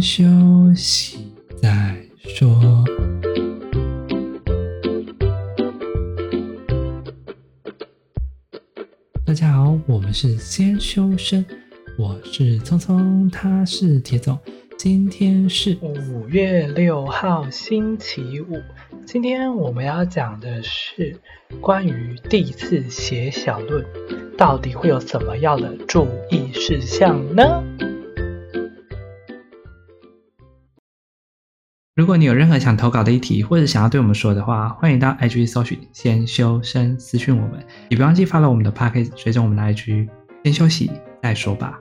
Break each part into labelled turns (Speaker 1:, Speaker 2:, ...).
Speaker 1: 休息再说。大家好，我们是先修身，我是聪聪，他是铁总。今天是
Speaker 2: 五月六号，星期五。今天我们要讲的是关于第一次写小论，到底会有什么样的注意事项呢？
Speaker 1: 如果你有任何想投稿的议题，或者想要对我们说的话，欢迎到 IG 搜寻“先修身”私讯我们，也别忘记发了我们的 Podcast，随着我们的 IG。先休息再说吧。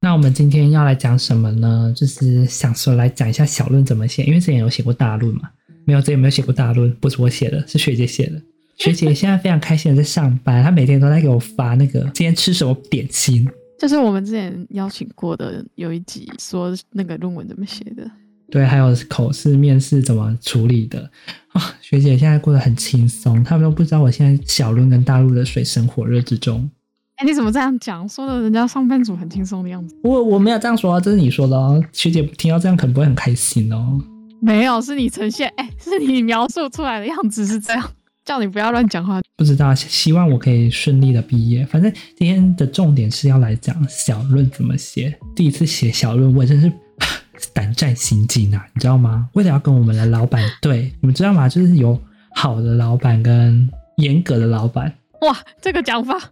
Speaker 1: 那我们今天要来讲什么呢？就是想说来讲一下小论怎么写，因为之前有写过大论嘛。没有，之前没有写过大论，不是我写的，是学姐写的。学姐现在非常开心的在上班，她每天都在给我发那个今天吃什么点心。
Speaker 3: 就是我们之前邀请过的有一集说那个论文怎么写的，
Speaker 1: 对，还有口试、面试怎么处理的啊。学姐现在过得很轻松，他们都不知道我现在小论跟大陆的水深火热之中。
Speaker 3: 哎你怎么这样讲？说的人家上班族很轻松的样子。
Speaker 1: 我我没有这样说啊，这是你说的哦。学姐听到这样可能不会很开心哦。
Speaker 3: 没有，是你呈现，哎，是你描述出来的样子是这样，叫你不要乱讲话。
Speaker 1: 不知道，希望我可以顺利的毕业。反正今天的重点是要来讲小论怎么写。第一次写小论，我真是 胆战心惊啊，你知道吗？为了要跟我们的老板对，你们知道吗？就是有好的老板跟严格的老板。
Speaker 3: 哇，这个讲法。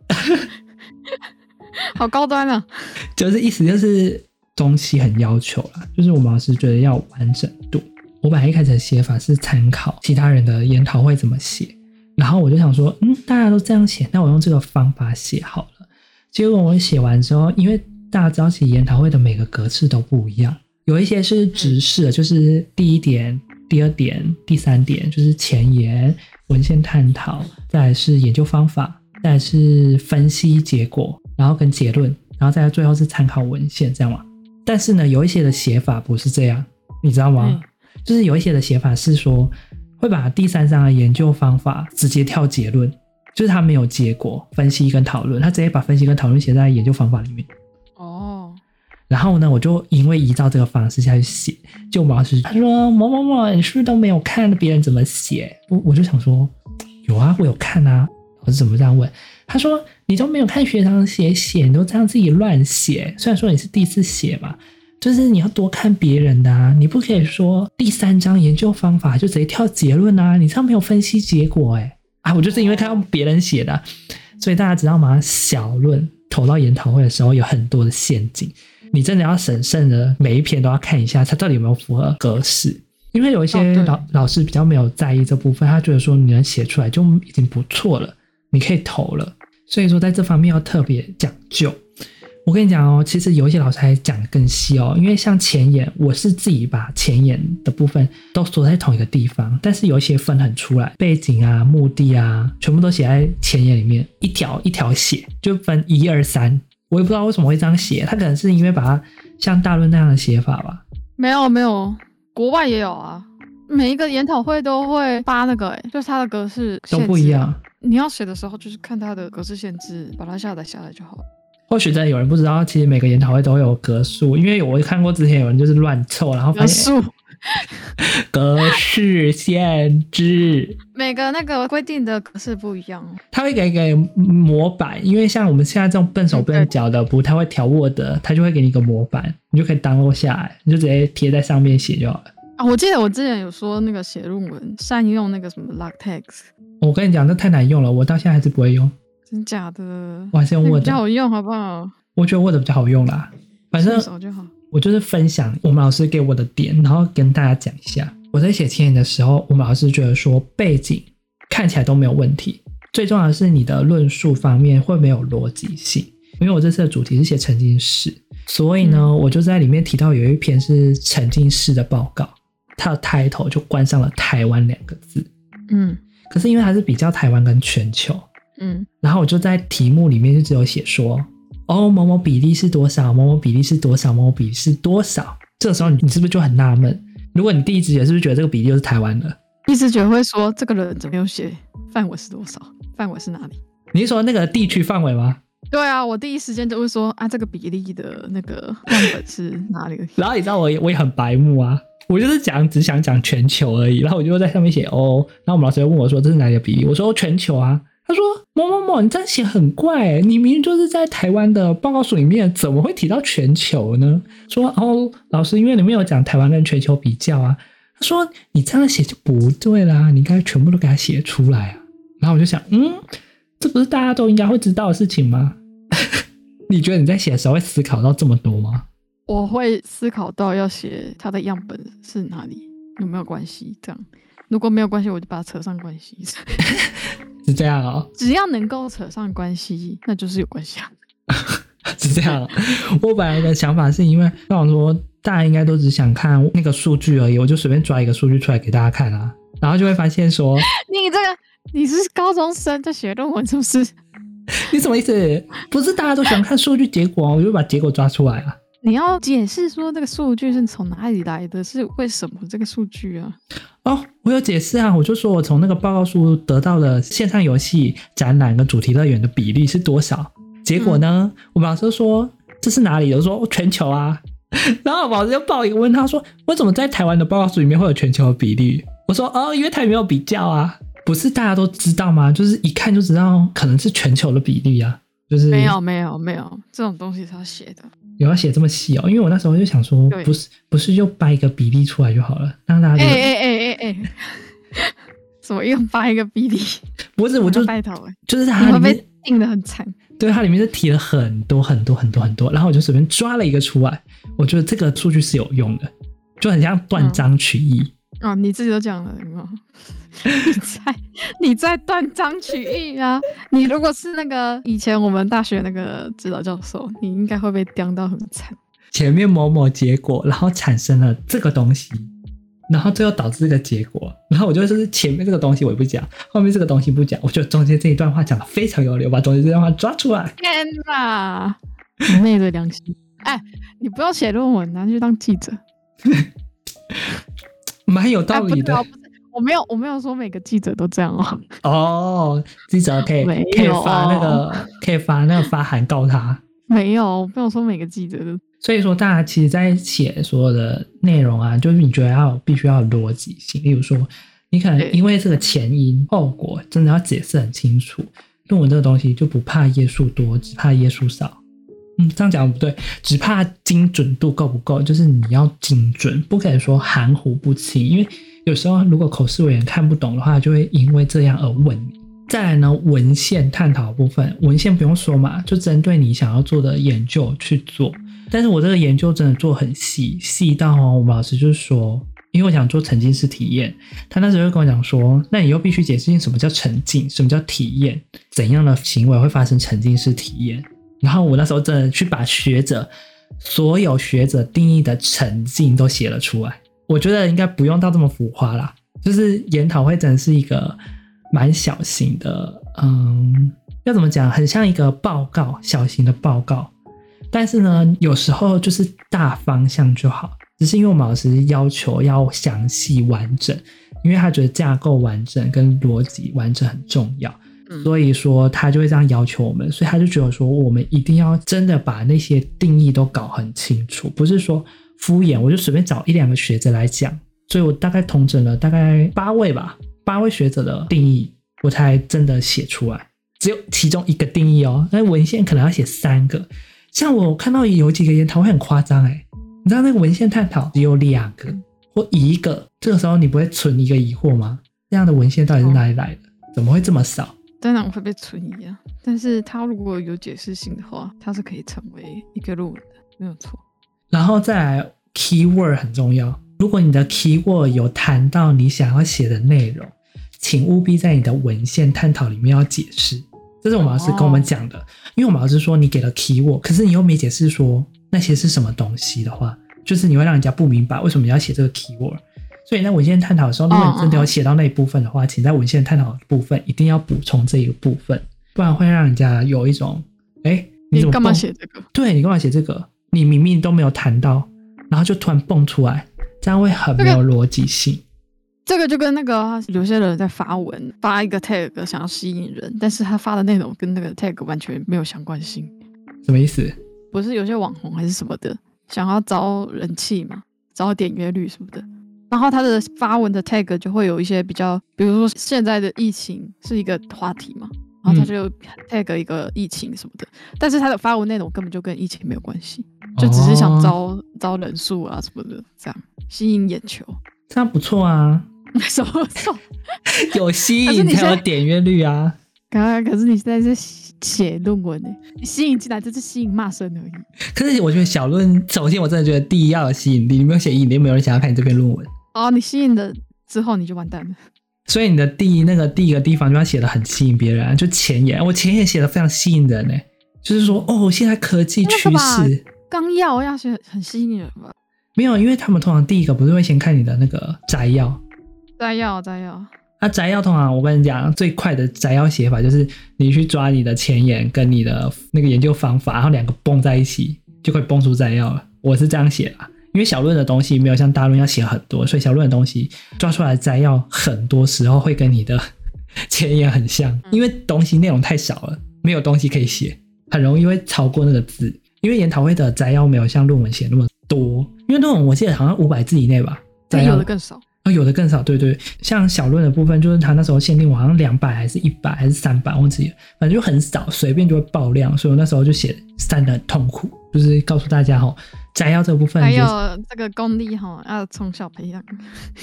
Speaker 3: 好高端啊！
Speaker 1: 就是意思就是东西很要求啦，就是我们老师觉得要完整度。我本来一开始的写法是参考其他人的研讨会怎么写，然后我就想说，嗯，大家都这样写，那我用这个方法写好了。结果我写完之后，因为大家知道其实研讨会的每个格式都不一样，有一些是直式的，就是第一点、第二点、第三点就是前言、文献探讨，再来是研究方法。再来是分析结果，然后跟结论，然后再来最后是参考文献，这样嘛。但是呢，有一些的写法不是这样，你知道吗？嗯、就是有一些的写法是说，会把第三章的研究方法直接跳结论，就是他没有结果分析跟讨论，他直接把分析跟讨论写在研究方法里面。哦。然后呢，我就因为依照这个方式下去写，就毛老师他说某某某，你是不是都没有看别人怎么写？我我就想说，有啊，我有看啊。我是怎么这样问？他说：“你都没有看学长写写，你都这样自己乱写。虽然说你是第一次写嘛，就是你要多看别人的啊，你不可以说第三章研究方法就直接跳结论啊，你这样没有分析结果哎啊！我就是因为看到别人写的，所以大家知道吗？小论投到研讨会的时候有很多的陷阱，你真的要审慎的每一篇都要看一下，它到底有没有符合格式。因为有一些老、哦、老师比较没有在意这部分，他觉得说你能写出来就已经不错了。”你可以投了，所以说在这方面要特别讲究。我跟你讲哦，其实有一些老师还讲得更细哦，因为像前言，我是自己把前言的部分都锁在同一个地方，但是有一些分很出来，背景啊、目的啊，全部都写在前言里面，一条一条写，就分一二三。我也不知道为什么会这样写，他可能是因为把它像大论那样的写法吧？
Speaker 3: 没有没有，国外也有啊，每一个研讨会都会发那个，哎，就是它的格式
Speaker 1: 都不一样。
Speaker 3: 你要写的时候，就是看它的格式限制，把它下载下来就好了。
Speaker 1: 或许真的有人不知道，其实每个研讨会都会有格数，因为我看过之前有人就是乱凑，然后发现
Speaker 3: 格数、
Speaker 1: 格式限制，
Speaker 3: 每个那个规定的格式不一样。
Speaker 1: 他会给一个模板，因为像我们现在这种笨手笨脚的，不太会调 Word，他就会给你一个模板，你就可以 download 下来，你就直接贴在上面写就好了。
Speaker 3: 啊，我记得我之前有说那个写论文善用那个什么 LaTeX。
Speaker 1: 我跟你讲，那太难用了，我到现在还是不会用。
Speaker 3: 真假的？
Speaker 1: 我还是用 Word
Speaker 3: 比较好用，好不好？
Speaker 1: 我觉得 Word 比较好用啦。反正我就是分享我们老师给我的点，然后跟大家讲一下。我在写前言的时候，我们老师觉得说背景看起来都没有问题，最重要的是你的论述方面会没有逻辑性。因为我这次的主题是写沉浸式，所以呢，嗯、我就在里面提到有一篇是沉浸式的报告。它的 title 就冠上了“台湾”两个字，嗯，可是因为它是比较台湾跟全球，嗯，然后我就在题目里面就只有写说，哦，某某比例是多少，某某比例是多少，某某比例是多少。这个时候你你是不是就很纳闷？如果你第一直觉是不是觉得这个比例就是台湾的？
Speaker 3: 第一直觉会说这个人怎么没有写范围是多少？范围是哪里？
Speaker 1: 你是说那个地区范围吗？
Speaker 3: 对啊，我第一时间就会说啊，这个比例的那个样本是哪里？
Speaker 1: 然后你知道我也我也很白目啊，我就是讲只想讲全球而已，然后我就在上面写哦，然后我们老师就问我说这是哪里的比例？我说全球啊，他说某某某，你这样写很怪，你明明就是在台湾的报告书里面，怎么会提到全球呢？说哦，老师，因为你没有讲台湾跟全球比较啊。他说你这样写就不对啦，你应该全部都给他写出来啊。然后我就想，嗯，这不是大家都应该会知道的事情吗？你觉得你在写的时候会思考到这么多吗？
Speaker 3: 我会思考到要写它的样本是哪里，有没有关系？这样如果没有关系，我就把它扯上关系。
Speaker 1: 是这样哦，
Speaker 3: 只要能够扯上关系，那就是有关系啊。
Speaker 1: 是这样。我本来的想法是因为我想说，大家应该都只想看那个数据而已，我就随便抓一个数据出来给大家看啊，然后就会发现说，
Speaker 3: 你这个你是高中生在写论文是不是？
Speaker 1: 你什么意思？不是大家都喜欢看数据结果，我就把结果抓出来啊。
Speaker 3: 你要解释说这个数据是从哪里来的，是为什么这个数据啊？
Speaker 1: 哦，我有解释啊，我就说我从那个报告书得到的线上游戏展览跟主题乐园的比例是多少。结果呢，嗯、我们老师说这是哪里？我说全球啊。然后我老师就报一个问他说，为什么在台湾的报告书里面会有全球的比例？我说哦，因为台湾没有比较啊。不是大家都知道吗？就是一看就知道，可能是全球的比例啊。就是
Speaker 3: 没有没有没有这种东西是要写的，
Speaker 1: 有要写这么细哦。因为我那时候就想说，不是不是就掰一个比例出来就好了，让大家哎
Speaker 3: 哎哎哎哎，怎么又掰一个比例？
Speaker 1: 不是，我就
Speaker 3: 拜头
Speaker 1: 就是它里面
Speaker 3: 被定的很惨。
Speaker 1: 对，它里面就提了很多很多很多很多，然后我就随便抓了一个出来。我觉得这个数据是有用的，就很像断章取
Speaker 3: 义。哦，你自己都讲了，有有？你在你在断章取义啊！你如果是那个以前我们大学那个指导教授，你应该会被刁到很惨。
Speaker 1: 前面某某结果，然后产生了这个东西，然后最后导致这个结果，然后我就是前面这个东西我也不讲，后面这个东西不讲，我觉得中间这一段话讲的非常有理，我把中间这段话抓出来。
Speaker 3: 天哪，昧着良心！哎，你不要写论文，拿去当记者。
Speaker 1: 蛮有道理的。
Speaker 3: 我没有，我没有说每个记者都这样哦。
Speaker 1: 哦，记者可以可以发那个，可以发那个发函告他。
Speaker 3: 没有，没有说每个记者都。
Speaker 1: 所以说，大家其实，在写所有的内容啊，就是你觉得要必须要有逻辑性。例如说，你可能因为这个前因后果，真的要解释很清楚。论文这个东西就不怕页数多，只怕页数少。嗯，这样讲不对，只怕精准度够不够，就是你要精准，不可以说含糊不清，因为有时候如果口试委员看不懂的话，就会因为这样而问你。再来呢，文献探讨部分，文献不用说嘛，就针对你想要做的研究去做。但是我这个研究真的做很细，细到哦，我们老师就是说，因为我想做沉浸式体验，他那时候就跟我讲说，那你又必须解释什么叫沉浸，什么叫体验，怎样的行为会发生沉浸式体验。然后我那时候真的去把学者所有学者定义的沉浸都写了出来。我觉得应该不用到这么浮夸啦，就是研讨会真的是一个蛮小型的，嗯，要怎么讲？很像一个报告，小型的报告。但是呢，有时候就是大方向就好。只是因为我们老师要求要详细完整，因为他觉得架构完整跟逻辑完整很重要。所以说他就会这样要求我们，所以他就觉得说我们一定要真的把那些定义都搞很清楚，不是说敷衍。我就随便找一两个学者来讲，所以我大概统整了大概八位吧，八位学者的定义，我才真的写出来。只有其中一个定义哦，那文献可能要写三个。像我看到有几个研讨会很夸张哎，你知道那个文献探讨只有两个或一个，这个时候你不会存一个疑惑吗？这样的文献到底是哪里来的？怎么会这么少？
Speaker 3: 当然会被存疑啊，但是它如果有解释性的话，它是可以成为一个论文的，没有错。
Speaker 1: 然后再来，keyword 很重要。如果你的 keyword 有谈到你想要写的内容，请务必在你的文献探讨里面要解释。这是我们老师跟我们讲的，因为我们老师说你给了 keyword，可是你又没解释说那些是什么东西的话，就是你会让人家不明白为什么你要写这个 keyword。所以在文献探讨的时候，如果你真的有写到那一部分的话，请在文献探讨的部分一定要补充这一个部分，不然会让人家有一种，哎，你干嘛写这个？对，你干嘛写这个？你明明都没有谈到，然后就突然蹦出来，这样会很没有逻辑性。
Speaker 3: 这个就跟那个有些人在发文发一个 tag 想要吸引人，但是他发的内容跟那个 tag 完全没有相关性。
Speaker 1: 什么意思？
Speaker 3: 不是有些网红还是什么的，想要招人气嘛，招点阅率什么的，然后他的发文的 tag 就会有一些比较，比如说现在的疫情是一个话题嘛，然后他就 tag 一个疫情什么的，嗯、但是他的发文内容根本就跟疫情没有关系，就只是想招、哦、招人数啊什么的，这样吸引眼球，
Speaker 1: 这样不错啊。
Speaker 3: 什么错？
Speaker 1: 有吸引才有点阅率啊！
Speaker 3: 刚刚 可是你现在是写论文呢，吸引进来就是吸引骂声而已。
Speaker 1: 可是我觉得小论，首先我真的觉得第一要有吸引力，你没有写引力，没有人想要看你这篇论文。
Speaker 3: 哦，你吸引了之后你就完蛋了。
Speaker 1: 所以你的第一那个第一个地方就要写的很吸引别人，就前言。我前言写的非常吸引人呢，就是说哦，现在科技趋势，
Speaker 3: 纲要要写很吸引人吧？
Speaker 1: 没有，因为他们通常第一个不是会先看你的那个摘要。
Speaker 3: 摘要，摘要。
Speaker 1: 那摘要通常我跟你讲，最快的摘要写法就是你去抓你的前言跟你的那个研究方法，然后两个蹦在一起，就可以蹦出摘要了。我是这样写的，因为小论的东西没有像大论要写很多，所以小论的东西抓出来摘要很多时候会跟你的 前言很像，因为东西内容太少了，没有东西可以写，很容易会超过那个字。因为研讨会的摘要没有像论文写那么多，因为论文我记得好像五百字以内吧，摘要
Speaker 3: 有的更少。
Speaker 1: 啊，有的更少，对对，像小论的部分，就是他那时候限定我好像两百还是一百还是三百，忘记了，反正就很少，随便就会爆量，所以我那时候就写删的很痛苦，就是告诉大家哈，摘要这部分，
Speaker 3: 还有这个功力哈，要从小培养，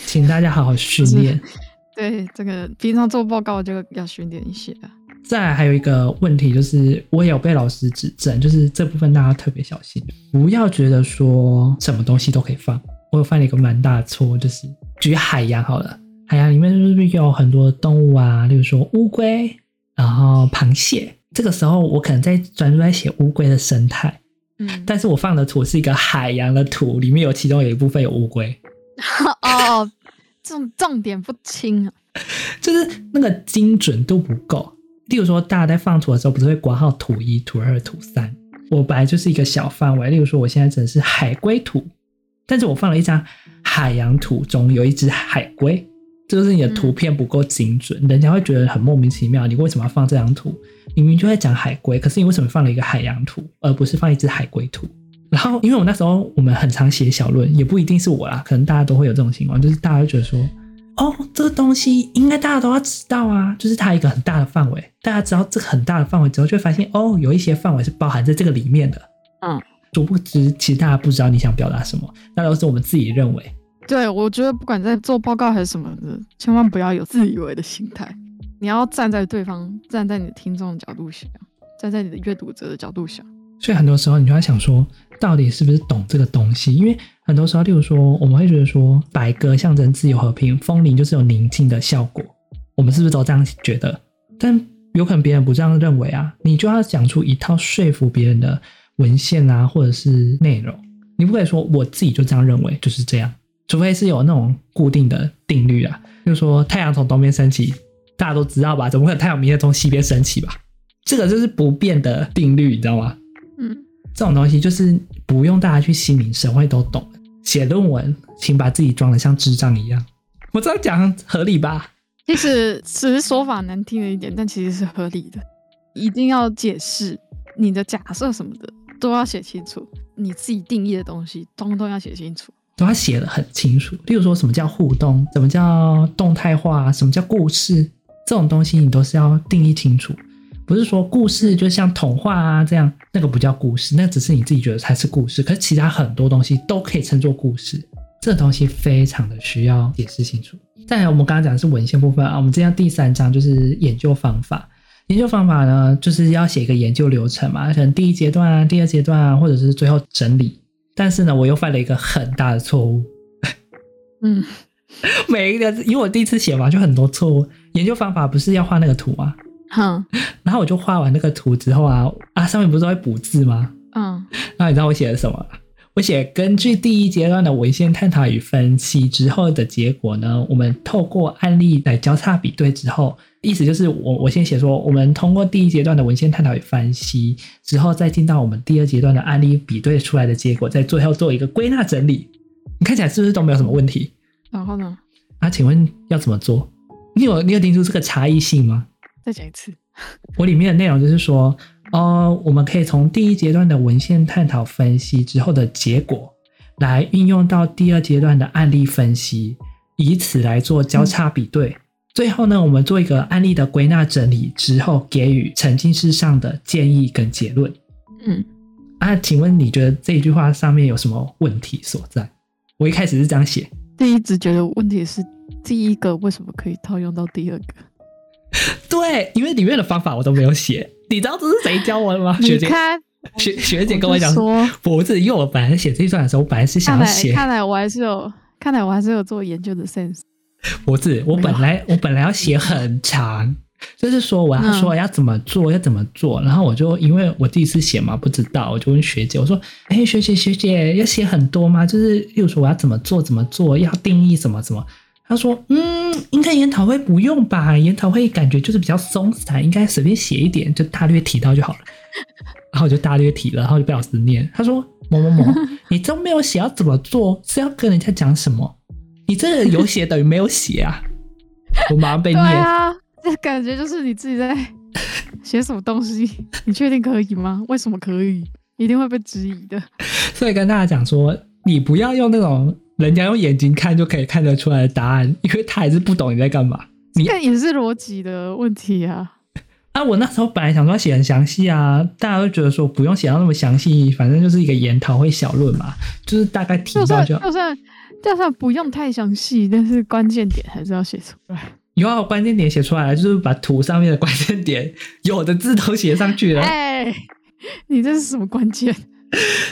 Speaker 1: 请大家好好训练。
Speaker 3: 对，这个平常做报告就要训练一些啊。
Speaker 1: 再来还有一个问题就是，我也有被老师指正，就是这部分大家特别小心，不要觉得说什么东西都可以放。我有犯了一个蛮大的错，就是举海洋好了，海洋里面是不是有很多动物啊？例如说乌龟，然后螃蟹。这个时候我可能在专注在写乌龟的生态，嗯，但是我放的图是一个海洋的图，里面有其中有一部分有乌龟。
Speaker 3: 哦，重重点不清啊，
Speaker 1: 就是那个精准度不够。例如说，大家在放图的时候，不是会括号图一、图二、图三？我本来就是一个小范围，例如说，我现在只是海龟图。但是我放了一张海洋图，中有一只海龟，这就是你的图片不够精准，嗯、人家会觉得很莫名其妙。你为什么要放这张图？明明就在讲海龟，可是你为什么放了一个海洋图，而不是放一只海龟图？然后，因为我那时候我们很常写小论，也不一定是我啦，可能大家都会有这种情况，就是大家会觉得说，哦，这个东西应该大家都要知道啊，就是它一个很大的范围，大家知道这个很大的范围之后，就会发现哦，有一些范围是包含在这个里面的，嗯。殊不知，其实大家不知道你想表达什么，那都是我们自己认为。
Speaker 3: 对，我觉得不管在做报告还是什么的，千万不要有自以为的心态。你要站在对方、站在你的听众的角度想，站在你的阅读者的角度想。
Speaker 1: 所以很多时候，你就要想说，到底是不是懂这个东西？因为很多时候，例如说，我们会觉得说，白鸽象征自由和平，风铃就是有宁静的效果。我们是不是都这样觉得？但有可能别人不这样认为啊！你就要讲出一套说服别人的。文献啊，或者是内容，你不可以说我自己就这样认为，就是这样，除非是有那种固定的定律啊，就是说太阳从东边升起，大家都知道吧？怎么可能太阳明天从西边升起吧？这个就是不变的定律，你知道吗？嗯，这种东西就是不用大家去心领神会都懂。写论文，请把自己装得像智障一样。我这样讲合理吧？
Speaker 3: 其实只是说法难听了一点，但其实是合理的。一定要解释你的假设什么的。都要写清楚，你自己定义的东西，通通要写清楚，
Speaker 1: 都要写得很清楚。例如说什么叫互动，什么叫动态化，什么叫故事，这种东西你都是要定义清楚。不是说故事就像童话啊这样，那个不叫故事，那只是你自己觉得才是故事。可是其他很多东西都可以称作故事，这东西非常的需要解释清楚。再来，我们刚刚讲的是文献部分啊，我们这样第三章就是研究方法。研究方法呢，就是要写一个研究流程嘛，可能第一阶段啊，第二阶段啊，或者是最后整理。但是呢，我又犯了一个很大的错误。嗯，每一个，因为我第一次写嘛，就很多错误。研究方法不是要画那个图吗？嗯，然后我就画完那个图之后啊，啊，上面不是都会补字吗？嗯，那你知道我写的什么？我写根据第一阶段的文献探讨与分析之后的结果呢，我们透过案例来交叉比对之后，意思就是我我先写说，我们通过第一阶段的文献探讨与分析之后，再进到我们第二阶段的案例比对出来的结果，在最后做一个归纳整理。你看起来是不是都没有什么问题？
Speaker 3: 然后呢？
Speaker 1: 那、啊、请问要怎么做？你有你有听出这个差异性吗？
Speaker 3: 再讲一次。
Speaker 1: 我里面的内容就是说，哦、呃，我们可以从第一阶段的文献探讨分析之后的结果，来运用到第二阶段的案例分析，以此来做交叉比对。嗯、最后呢，我们做一个案例的归纳整理之后，给予沉浸式上的建议跟结论。嗯，啊，请问你觉得这一句话上面有什么问题所在？我一开始是这样写，
Speaker 3: 第一直觉得问题是第一个为什么可以套用到第二个？
Speaker 1: 对，因为里面的方法我都没有写。你知道这是谁教我的吗？学姐，学学姐跟我讲说，不是，因为我本来写这一段的时候，我本来是想要写。
Speaker 3: 看来我还是有，看来我还是有做研究的 sense。
Speaker 1: 不是，我本来我本来要写很长，就是说我要说要怎么做，要怎么做。然后我就因为我第一次写嘛，不知道，我就问学姐，我说：“哎，学姐学姐，要写很多吗？就是例如说我要怎么做，怎么做，要定义什么什么。”他说：“嗯，应该研讨会不用吧？研讨会感觉就是比较松散，应该随便写一点，就大略提到就好了。”然后我就大略提了，然后就被老师念。他说：“某某某，你都没有写要怎么做，是要跟人家讲什么？你这个有写等于没有写啊！”我马上被念。对
Speaker 3: 啊，这感觉就是你自己在写什么东西？你确定可以吗？为什么可以？一定会被质疑的。
Speaker 1: 所以跟大家讲说，你不要用那种。人家用眼睛看就可以看得出来的答案，因为他还是不懂你在干嘛。你
Speaker 3: 这也是逻辑的问题啊！
Speaker 1: 啊，我那时候本来想说写很详细啊，大家都觉得说不用写到那么详细，反正就是一个研讨会小论嘛，就是大概提到就。
Speaker 3: 就算就算不用太详细，但是关键点还是要写出来。
Speaker 1: 有啊，关键点写出来了，就是把图上面的关键点有的字都写上去了。
Speaker 3: 哎，你这是什么关键？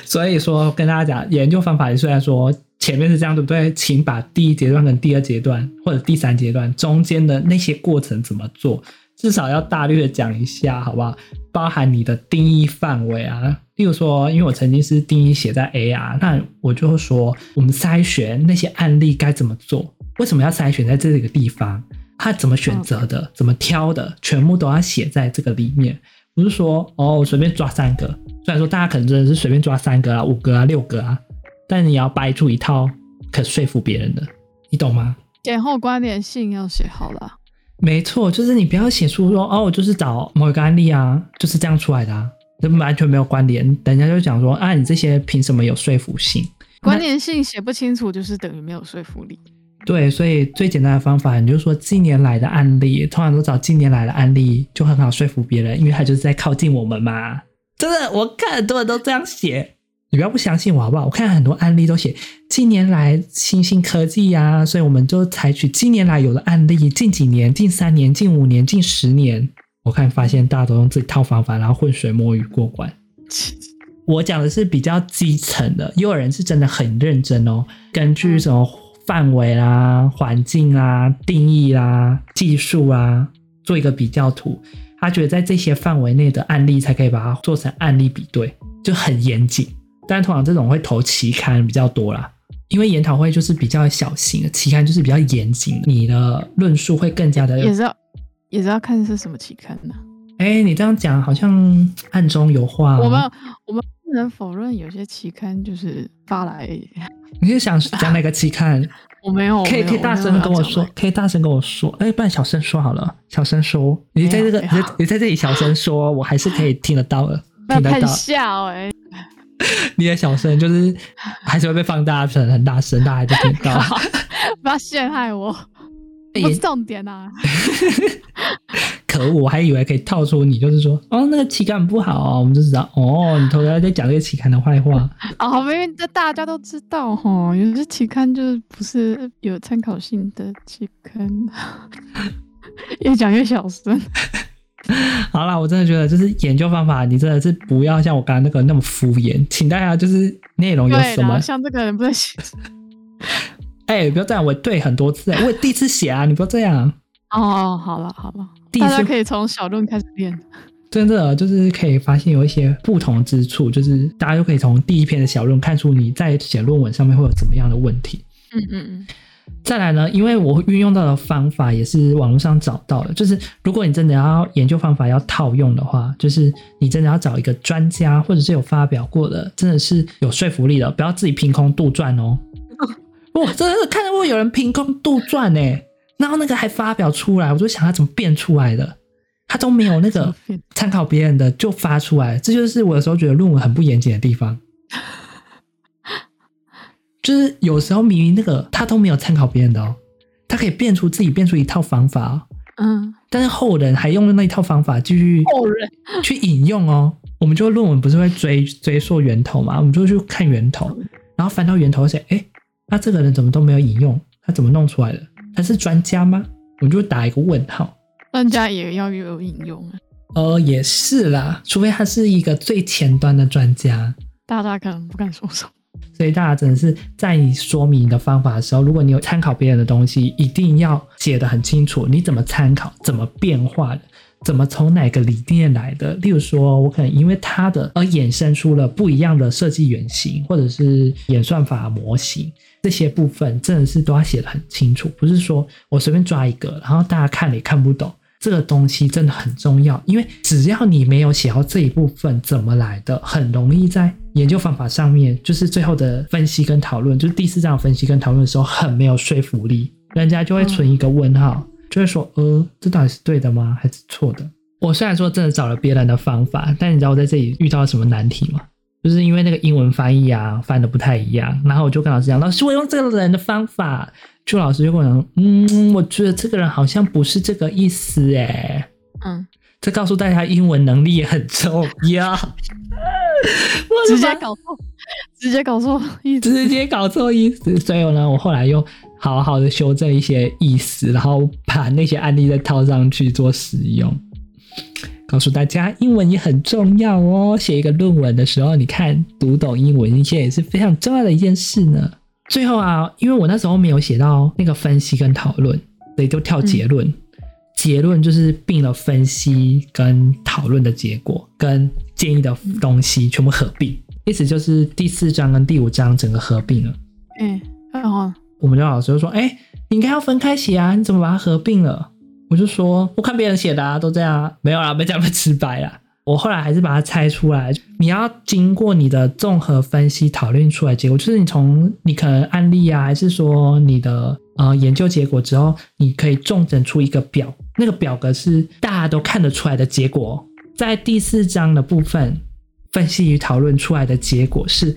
Speaker 1: 所以说跟大家讲，研究方法虽然说。前面是这样，对不对？请把第一阶段跟第二阶段或者第三阶段中间的那些过程怎么做，至少要大略的讲一下，好不好？包含你的定义范围啊，例如说，因为我曾经是定义写在 A 啊，那我就会说，我们筛选那些案例该怎么做？为什么要筛选在这个地方？他怎么选择的？怎么挑的？全部都要写在这个里面，不是说哦，我随便抓三个。虽然说大家可能真的是随便抓三个啊、五个啊、六个啊。但你要掰出一套可说服别人的，你懂吗？
Speaker 3: 前后关联性要写好了。
Speaker 1: 没错，就是你不要写出说哦，我就是找某一个案例啊，就是这样出来的啊，这完全没有关联。人家就讲说啊，你这些凭什么有说服性？
Speaker 3: 关联性写不清楚，就是等于没有说服力。
Speaker 1: 对，所以最简单的方法，你就说近年来的案例，通常都找近年来的案例，就很好说服别人，因为他就是在靠近我们嘛。真的，我看很多人都这样写。你不要不相信我好不好？我看很多案例都写近年来新兴科技呀、所以我们就采取近年来有的案例，近几年、近三年、近五年、近十年。我看发现大家都用这套方法，然后浑水摸鱼过关。我讲的是比较基层的，也有人是真的很认真哦，根据什么范围啦、环境啦、定义啦、技术啊，做一个比较图。他觉得在这些范围内的案例才可以把它做成案例比对，就很严谨。但通常这种会投期刊比较多啦，因为研讨会就是比较小型的，期刊就是比较严谨，你的论述会更加的。
Speaker 3: 也是要也是要看是什么期刊呢？
Speaker 1: 哎、欸，你这样讲好像暗中有话、哦。
Speaker 3: 我们我们不能否认有些期刊就是发来。
Speaker 1: 你是想讲哪个期刊？
Speaker 3: 我没有，
Speaker 1: 可以可以大声跟我说，可以大声跟我说。哎、欸，不然小声说好了，小声说。你在这个你在你在这里小声说，我还是可以听得到的，听得到。
Speaker 3: 笑哎。
Speaker 1: 你的小声就是还是会被放大成很大声，大家就听到。
Speaker 3: 不要陷害我，不是重点啊！
Speaker 1: 可恶，我还以为可以套出你，就是说，哦，那个期刊不好哦，我们就知道，哦，你头来在讲这个期刊的坏话。
Speaker 3: 哦，明明这大家都知道哈，有些期刊就是不是有参考性的期刊，越讲越小声。
Speaker 1: 好啦，我真的觉得就是研究方法，你真的是不要像我刚刚那个那么敷衍，请大家就是内容有什么，
Speaker 3: 像这个人不能写。
Speaker 1: 哎、欸，不要这样，我对很多次，我也第一次写啊，你不要这样。
Speaker 3: 哦，好了好了，大家可以从小论开始练。
Speaker 1: 真的就是可以发现有一些不同之处，就是大家就可以从第一篇的小论看出你在写论文上面会有怎么样的问题。
Speaker 3: 嗯嗯嗯。
Speaker 1: 再来呢，因为我运用到的方法也是网络上找到的，就是如果你真的要研究方法要套用的话，就是你真的要找一个专家或者是有发表过的，真的是有说服力的，不要自己凭空杜撰哦。我真的是看到过有人凭空杜撰呢，然后那个还发表出来，我就想他怎么变出来的？他都没有那个 参考别人的就发出来，这就是我有时候觉得论文很不严谨的地方。就是有时候明明那个他都没有参考别人的哦，他可以变出自己变出一套方法哦，
Speaker 3: 嗯，
Speaker 1: 但是后人还用了那一套方法继续
Speaker 3: 后人
Speaker 1: 去引用哦。我们就论文不是会追追溯源头嘛？我们就去看源头，然后翻到源头写，哎，那这个人怎么都没有引用？他怎么弄出来的？他是专家吗？我们就打一个问号。
Speaker 3: 专家也要有引用啊。
Speaker 1: 呃，也是啦，除非他是一个最前端的专家，
Speaker 3: 大大可能不敢说什么。
Speaker 1: 所以大家真的是在你说明你的方法的时候，如果你有参考别人的东西，一定要写得很清楚，你怎么参考，怎么变化的。怎么从哪个理念来的？例如说，我可能因为它的而衍生出了不一样的设计原型，或者是演算法模型，这些部分真的是都要写得很清楚，不是说我随便抓一个，然后大家看了也看不懂。这个东西真的很重要，因为只要你没有写到这一部分怎么来的，很容易在研究方法上面，就是最后的分析跟讨论，就是第四章分析跟讨论的时候很没有说服力，人家就会存一个问号。嗯就会说，呃，这到底是对的吗？还是错的？我虽然说真的找了别人的方法，但你知道我在这里遇到了什么难题吗？就是因为那个英文翻译啊，翻的不太一样。然后我就跟老师讲，老师，我用这个人的方法，就老师就跟我讲，嗯，我觉得这个人好像不是这个意思，哎，嗯，这告诉大家英文能力也很重要。
Speaker 3: 直接搞错，直接搞错意思，
Speaker 1: 直接搞错意思。所以呢，我后来又好好的修正一些意思，然后把那些案例再套上去做使用。告诉大家，英文也很重要哦。写一个论文的时候，你看读懂英文，一切也是非常重要的一件事呢。最后啊，因为我那时候没有写到那个分析跟讨论，所以就跳结论。嗯结论就是病的分析跟讨论的结果，跟建议的东西全部合并，意思就是第四章跟第五章整个合并了。
Speaker 3: 嗯，然后
Speaker 1: 我们的老师就说：“哎、欸，你应该要分开写啊，你怎么把它合并了？”我就说：“我看别人写的啊，都这样啊，没有啦，没这么直白啦。”我后来还是把它拆出来，你要经过你的综合分析讨论出来结果，就是你从你可能案例啊，还是说你的呃研究结果之后，你可以重整出一个表，那个表格是大家都看得出来的结果。在第四章的部分，分析与讨论出来的结果是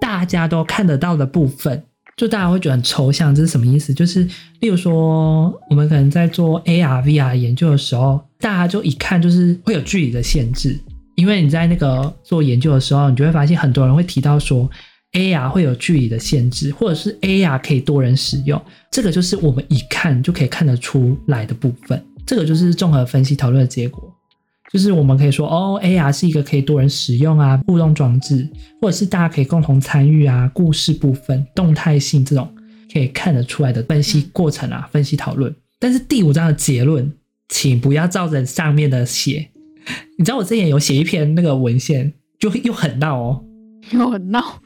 Speaker 1: 大家都看得到的部分。就大家会觉得很抽象，这是什么意思？就是例如说，我们可能在做 AR、VR 研究的时候，大家就一看就是会有距离的限制，因为你在那个做研究的时候，你就会发现很多人会提到说 AR 会有距离的限制，或者是 AR 可以多人使用，这个就是我们一看就可以看得出来的部分，这个就是综合分析讨论的结果。就是我们可以说，哦，AR 是一个可以多人使用啊，互动装置，或者是大家可以共同参与啊，故事部分、动态性这种可以看得出来的分析过程啊，分析讨论。但是第五章的结论，请不要照着上面的写。你知道我之前有写一篇那个文献，就又很闹哦，
Speaker 3: 又很闹，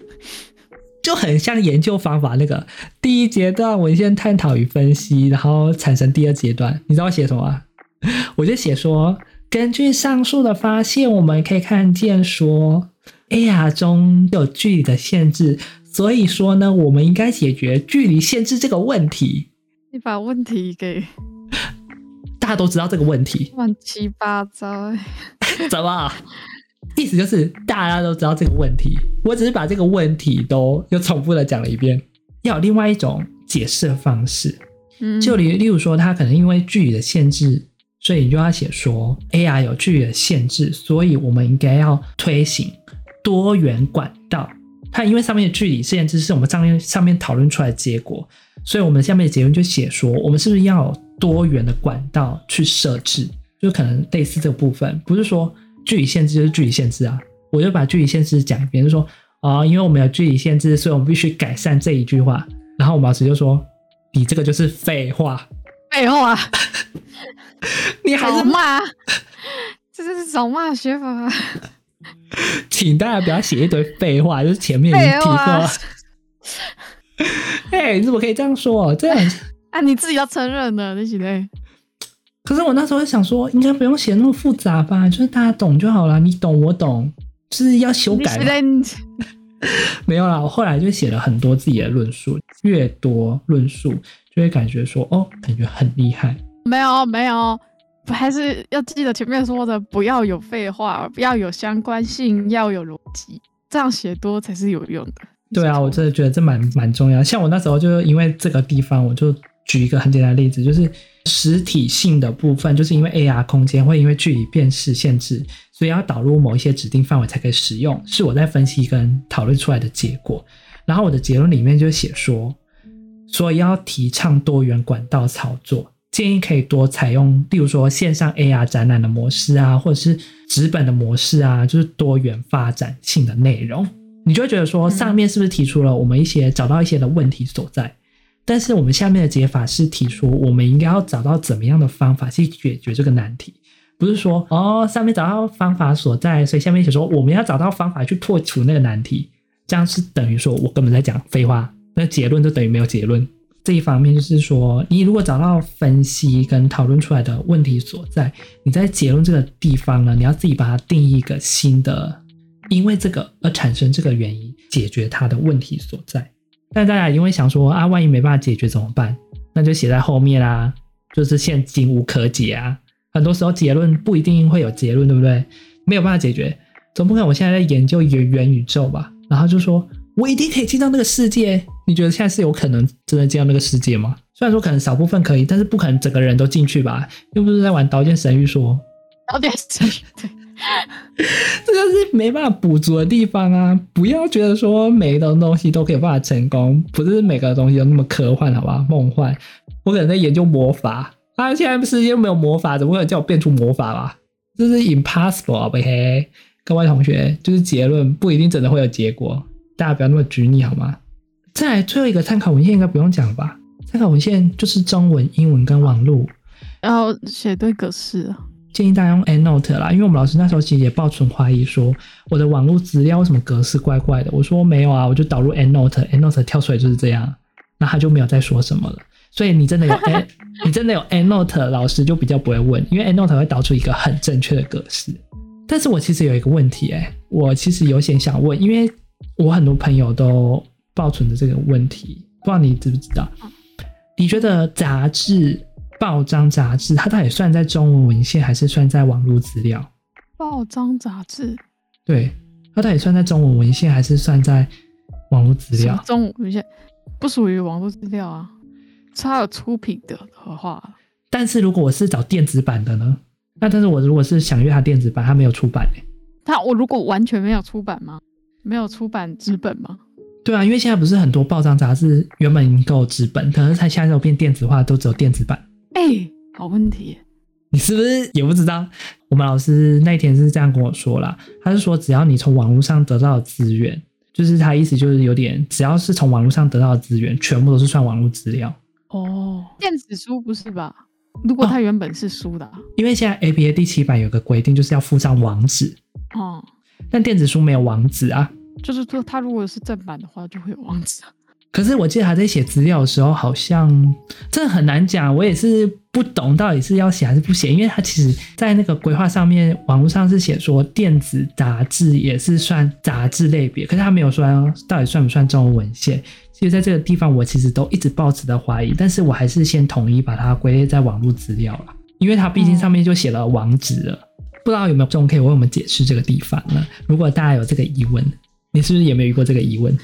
Speaker 1: 就很像研究方法那个第一阶段文献探讨与分析，然后产生第二阶段。你知道我写什么吗？我就写说。根据上述的发现，我们可以看见说，AR 中有距离的限制，所以说呢，我们应该解决距离限制这个问题。
Speaker 3: 你把问题给
Speaker 1: 大家都知道这个问题，
Speaker 3: 乱七八糟，
Speaker 1: 怎么？意思就是大家都知道这个问题，我只是把这个问题都又重复的讲了一遍。要有另外一种解释的方式，嗯，就例例如说，它可能因为距离的限制。所以你就要写说 AI 有距离的限制，所以我们应该要推行多元管道。它因为上面的距离限制是我们上面上面讨论出来的结果，所以我们下面的结论就写说，我们是不是要有多元的管道去设置？就可能类似这个部分，不是说距离限制就是距离限制啊。我就把距离限制讲一遍，就说啊、哦，因为我们有距离限制，所以我们必须改善这一句话。然后我们老师就说，你这个就是废话。
Speaker 3: 废话，
Speaker 1: 你还是
Speaker 3: 骂？这是找骂学法啊！
Speaker 1: 请大家不要写一堆废话，就是前面已经提过了。哎，你怎么可以这样说？这样
Speaker 3: 啊，你自己要承认的，那些嘞。
Speaker 1: 可是我那时候想说，应该不用写那么复杂吧？就是大家懂就好了，你懂我懂，就是要修改。没有啦，我后来就写了很多自己的论述，越多论述就会感觉说，哦，感觉很厉害。
Speaker 3: 没有没有，还是要记得前面说的，不要有废话，不要有相关性，要有逻辑，这样写多才是有用的。
Speaker 1: 对啊，我真的觉得这蛮蛮重要。像我那时候就因为这个地方，我就举一个很简单的例子，就是实体性的部分，就是因为 AR 空间会因为距离辨识限制，所以要导入某一些指定范围才可以使用，是我在分析跟讨论出来的结果。然后我的结论里面就写说，所以要提倡多元管道操作，建议可以多采用，例如说线上 AR 展览的模式啊，或者是纸本的模式啊，就是多元发展性的内容。你就会觉得说，上面是不是提出了我们一些找到一些的问题所在？但是我们下面的解法是提出，我们应该要找到怎么样的方法去解决这个难题，不是说哦，上面找到方法所在，所以下面写说我们要找到方法去破除那个难题，这样是等于说我根本在讲废话，那结论就等于没有结论。这一方面就是说，你如果找到分析跟讨论出来的问题所在，你在结论这个地方呢，你要自己把它定义一个新的。因为这个而产生这个原因，解决它的问题所在。但大家因为想说啊，万一没办法解决怎么办？那就写在后面啦，就是现今无可解啊。很多时候结论不一定会有结论，对不对？没有办法解决，总不可能我现在在研究元元宇宙吧？然后就说我一定可以进到那个世界。你觉得现在是有可能真的进到那个世界吗？虽然说可能少部分可以，但是不可能整个人都进去吧？又不是在玩《刀剑神域》说《
Speaker 3: 刀剑神域》对。
Speaker 1: 这个是没办法补足的地方啊！不要觉得说每一种东西都可以办法成功，不是每个东西都那么科幻，好吧？梦幻，我可能在研究魔法啊，现在世界又没有魔法，怎么可能叫我变出魔法吧？这是 impossible 啊！嘿，各位同学，就是结论不一定真的会有结果，大家不要那么拘泥好吗？再来最后一个参考文献应该不用讲了吧？参考文献就是中文、英文跟网路，
Speaker 3: 然后写对格式啊。
Speaker 1: 建议大家用 EndNote 啦，因为我们老师那时候其实也抱存怀疑，说我的网络资料为什么格式怪怪的？我说没有啊，我就导入 EndNote，EndNote 跳出来就是这样，那他就没有再说什么了。所以你真的有 End，你真的有 EndNote，老师就比较不会问，因为 EndNote 会导出一个很正确的格式。但是我其实有一个问题、欸，哎，我其实有点想问，因为我很多朋友都抱存着这个问题，不知道你知不知道？你觉得杂志？报章杂志，它到底算在中文文献，还是算在网络资料？
Speaker 3: 报章杂志，
Speaker 1: 对，它到底算在中文文献，还是算在网络资料？
Speaker 3: 中文文献不属于网络资料啊，它有出品的的话。
Speaker 1: 但是如果我是找电子版的呢？那但是我如果是想阅它电子版，它没有出版诶。
Speaker 3: 它我如果完全没有出版吗？没有出版纸本吗？
Speaker 1: 对啊，因为现在不是很多报章杂志原本已经够纸本，可是它现在都变电子化，都只有电子版。
Speaker 3: 哎、欸，好问题，
Speaker 1: 你是不是也不知道？我们老师那天是这样跟我说啦，他是说只要你从网络上得到的资源，就是他意思就是有点，只要是从网络上得到的资源，全部都是算网络资料。
Speaker 3: 哦，电子书不是吧？如果它原本是书的、啊哦，因为现在 APA 第七版有个规定，就是要附上网址。哦，但电子书没有网址啊。就是说，它如果是正版的话，就会有网址啊。
Speaker 1: 可是我记得他在写资料的时候，好像这很难讲。我也是不懂到底是要写还是不写，因为他其实在那个规划上面，网络上是写说电子杂志也是算杂志类别，可是他没有说到底算不算中文文献。其实在这个地方，我其实都一直抱持的怀疑，但是我还是先统一把它归类在网络资料了，因为它毕竟上面就写了网址了。不知道有没有这种可以为我们解释这个地方呢？如果大家有这个疑问，你是不是也没有遇过这个疑问？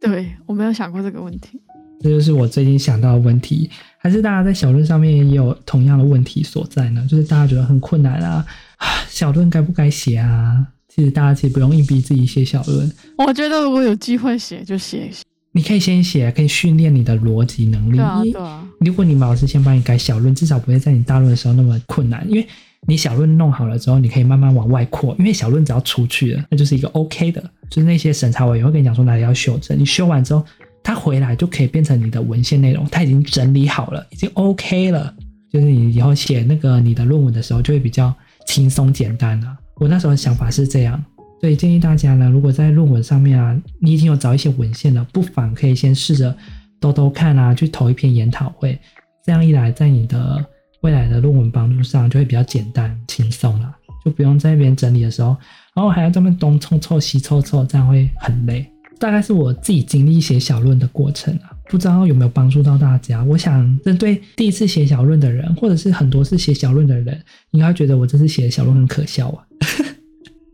Speaker 3: 对，我没有想过这个问题，
Speaker 1: 这就是我最近想到的问题。还是大家在小论上面也有同样的问题所在呢？就是大家觉得很困难啊，小论该不该写啊？其实大家其实不用硬逼自己写小论。
Speaker 3: 我觉得如果有机会写就写一写，
Speaker 1: 你可以先写，可以训练你的逻辑能力。
Speaker 3: 对啊，对啊。
Speaker 1: 如果你们老师先帮你改小论，至少不会在你大论的时候那么困难，因为。你小论弄好了之后，你可以慢慢往外扩，因为小论只要出去了，那就是一个 OK 的，就是那些审查委员会跟你讲说哪里要修正，你修完之后，他回来就可以变成你的文献内容，他已经整理好了，已经 OK 了，就是你以后写那个你的论文的时候就会比较轻松简单了。我那时候的想法是这样，所以建议大家呢，如果在论文上面啊，你已经有找一些文献了，不妨可以先试着兜兜看啊，去投一篇研讨会，这样一来，在你的未来的论文帮助上就会比较简单轻松了，就不用在那边整理的时候，然后还要这么东凑凑西凑凑，这样会很累。大概是我自己经历写小论的过程啊，不知道有没有帮助到大家。我想，针对第一次写小论的人，或者是很多次写小论的人，应该觉得我这次写的小论很可笑啊。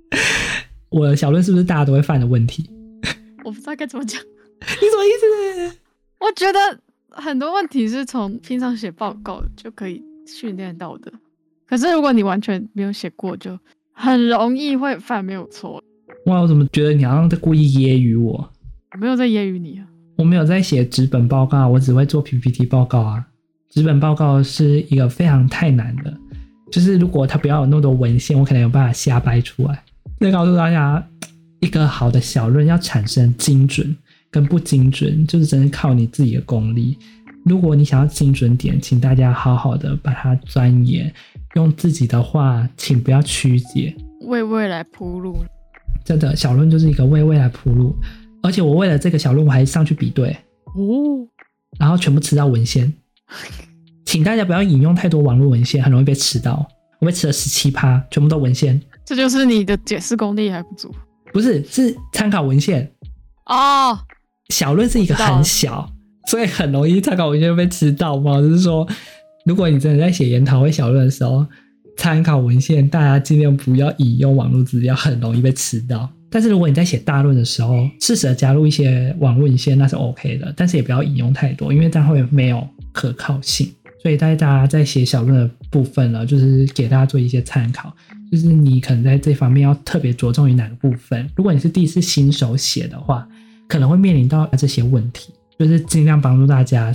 Speaker 1: 我的小论是不是大家都会犯的问题？
Speaker 3: 我不知道该怎么讲。
Speaker 1: 你什么意思？
Speaker 3: 我觉得很多问题是从平常写报告就可以训练到的，可是如果你完全没有写过，就很容易会犯没有错。
Speaker 1: 哇，我怎么觉得你好像在故意揶揄我？
Speaker 3: 我没有在揶揄你啊，
Speaker 1: 我没有在写纸本报告，我只会做 PPT 报告啊。纸本报告是一个非常太难的，就是如果它不要有那么多文献，我可能有办法瞎掰出来。再告诉大家，一个好的小论要产生精准跟不精准，就是真的靠你自己的功力。如果你想要精准点，请大家好好的把它钻研，用自己的话，请不要曲解，
Speaker 3: 为未来铺路。
Speaker 1: 真的，小论就是一个为未来铺路。而且我为了这个小论，我还上去比对
Speaker 3: 哦，
Speaker 1: 然后全部吃到文献。请大家不要引用太多网络文献，很容易被吃到。我被吃了十七趴，全部都文献。
Speaker 3: 这就是你的解释功力还不足？
Speaker 1: 不是，是参考文献
Speaker 3: 哦。
Speaker 1: 小论是一个很小，所以很容易参考文献被吃到嘛。就是说，如果你真的在写研讨会小论的时候，参考文献大家尽量不要引用网络资料，很容易被吃到。但是如果你在写大论的时候，适时的加入一些网络文献，那是 OK 的。但是也不要引用太多，因为这样会没有可靠性。所以大家在写小论的部分呢，就是给大家做一些参考。就是你可能在这方面要特别着重于哪个部分。如果你是第一次新手写的话，可能会面临到这些问题，就是尽量帮助大家。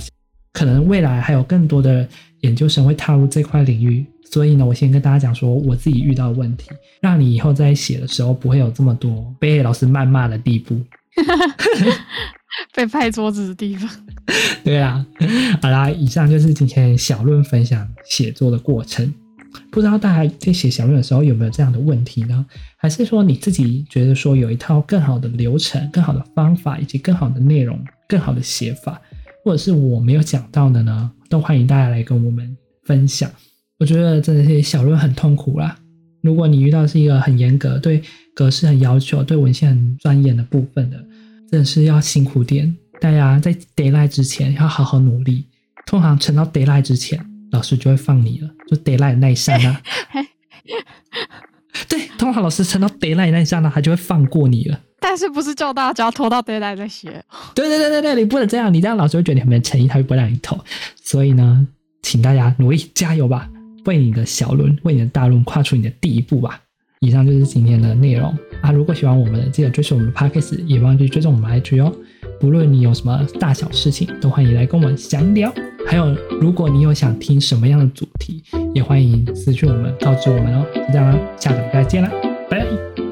Speaker 1: 可能未来还有更多的研究生会踏入这块领域，所以呢，我先跟大家讲说我自己遇到的问题，让你以后在写的时候不会有这么多被老师谩骂的地步，
Speaker 3: 被拍桌子的地方。
Speaker 1: 对啊，好啦，以上就是今天小论分享写作的过程。不知道大家在写小论的时候有没有这样的问题呢？还是说你自己觉得说有一套更好的流程、更好的方法，以及更好的内容、更好的写法，或者是我没有讲到的呢？都欢迎大家来跟我们分享。我觉得真的是小论很痛苦啦。如果你遇到是一个很严格、对格式很要求、对文献很钻研的部分的，真的是要辛苦点。大家在 deadline 之前要好好努力。通常撑到 deadline 之前，老师就会放你了。就 deadline 那一刹那，通常老师撑到 d a y l i g h t 那一下呢，他就会放过你了。
Speaker 3: 但是不是叫大家拖到 d a y l i g h t 再写？
Speaker 1: 对对对对对，你不能这样，你这样老师会觉得你很没诚意，他会不会让你投。所以呢，请大家努力加油吧，为你的小论，为你的大论跨出你的第一步吧。以上就是今天的内容啊！如果喜欢我们的，记得追随我们的 podcast，也忘记追踪我们 IG 哦。不论你有什么大小事情，都欢迎来跟我们详聊。还有，如果你有想听什么样的主题，也欢迎私讯我们告知我们哦。就这样啦，下个礼拜见啦，拜拜。